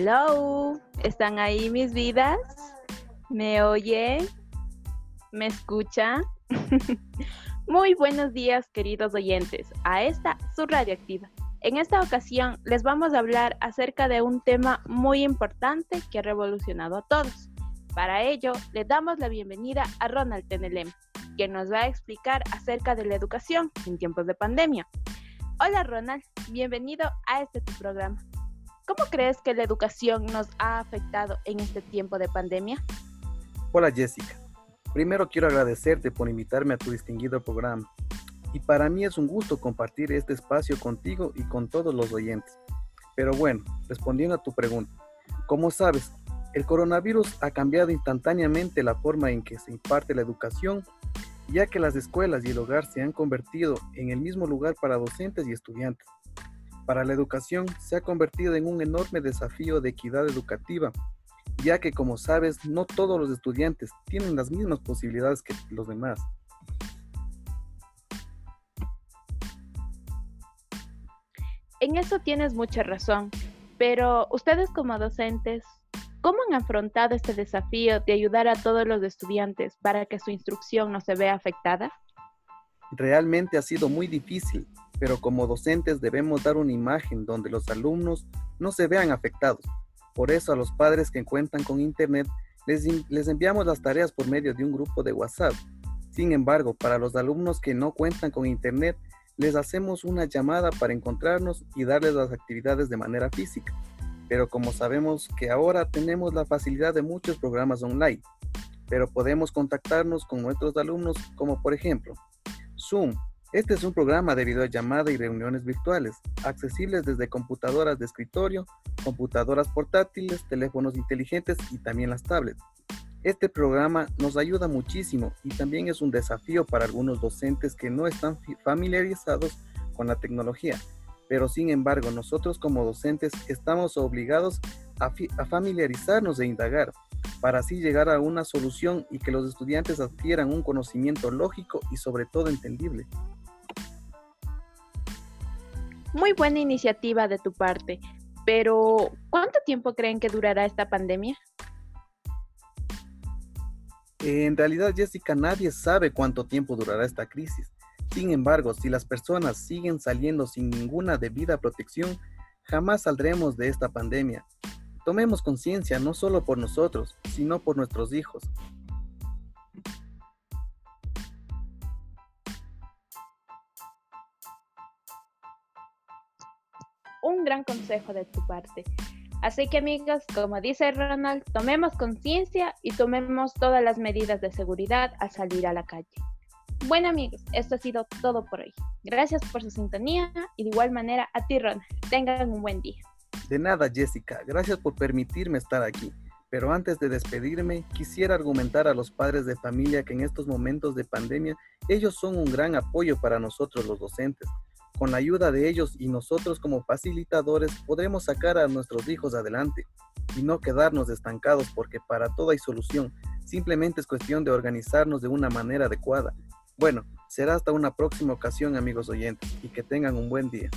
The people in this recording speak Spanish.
Hello, ¿están ahí mis vidas? ¿Me oyen? ¿Me escuchan? Muy buenos días, queridos oyentes, a esta su radioactiva. En esta ocasión les vamos a hablar acerca de un tema muy importante que ha revolucionado a todos. Para ello, le damos la bienvenida a Ronald Tenelem, quien nos va a explicar acerca de la educación en tiempos de pandemia. Hola Ronald, bienvenido a este tu programa. ¿Cómo crees que la educación nos ha afectado en este tiempo de pandemia? Hola Jessica. Primero quiero agradecerte por invitarme a tu distinguido programa. Y para mí es un gusto compartir este espacio contigo y con todos los oyentes. Pero bueno, respondiendo a tu pregunta, como sabes, el coronavirus ha cambiado instantáneamente la forma en que se imparte la educación ya que las escuelas y el hogar se han convertido en el mismo lugar para docentes y estudiantes. Para la educación se ha convertido en un enorme desafío de equidad educativa, ya que como sabes, no todos los estudiantes tienen las mismas posibilidades que los demás. En eso tienes mucha razón, pero ustedes como docentes, ¿Cómo han afrontado este desafío de ayudar a todos los estudiantes para que su instrucción no se vea afectada? Realmente ha sido muy difícil, pero como docentes debemos dar una imagen donde los alumnos no se vean afectados. Por eso a los padres que cuentan con Internet les, les enviamos las tareas por medio de un grupo de WhatsApp. Sin embargo, para los alumnos que no cuentan con Internet, les hacemos una llamada para encontrarnos y darles las actividades de manera física pero como sabemos que ahora tenemos la facilidad de muchos programas online, pero podemos contactarnos con nuestros alumnos como por ejemplo Zoom. Este es un programa de videollamada y reuniones virtuales, accesibles desde computadoras de escritorio, computadoras portátiles, teléfonos inteligentes y también las tablets. Este programa nos ayuda muchísimo y también es un desafío para algunos docentes que no están familiarizados con la tecnología pero sin embargo nosotros como docentes estamos obligados a, familiarizarnos e indagar para así llegar a una solución y que los estudiantes adquieran un conocimiento lógico y sobre todo entendible. Muy buena iniciativa de tu parte, pero ¿cuánto tiempo creen que durará esta pandemia? En realidad, Jessica, nadie sabe cuánto tiempo durará esta crisis. Sin embargo, si las personas siguen saliendo sin ninguna debida protección, jamás saldremos de esta pandemia. Tomemos conciencia no solo por nosotros, sino por nuestros hijos. Un gran consejo de tu parte. Así que amigos, como dice Ronald, tomemos conciencia y tomemos todas las medidas de seguridad al salir a la calle. Bueno amigos, esto ha sido todo por hoy. Gracias por su sintonía y de igual manera a ti Ron. Tengan un buen día. De nada Jessica, gracias por permitirme estar aquí. Pero antes de despedirme, quisiera argumentar a los padres de familia que en estos momentos de pandemia ellos son un gran apoyo para nosotros los docentes. Con la ayuda de ellos y nosotros como facilitadores podremos sacar a nuestros hijos adelante y no quedarnos estancados porque para todo hay solución. Simplemente es cuestión de organizarnos de una manera adecuada bueno, será hasta una próxima ocasión amigos oyentes y que tengan un buen día.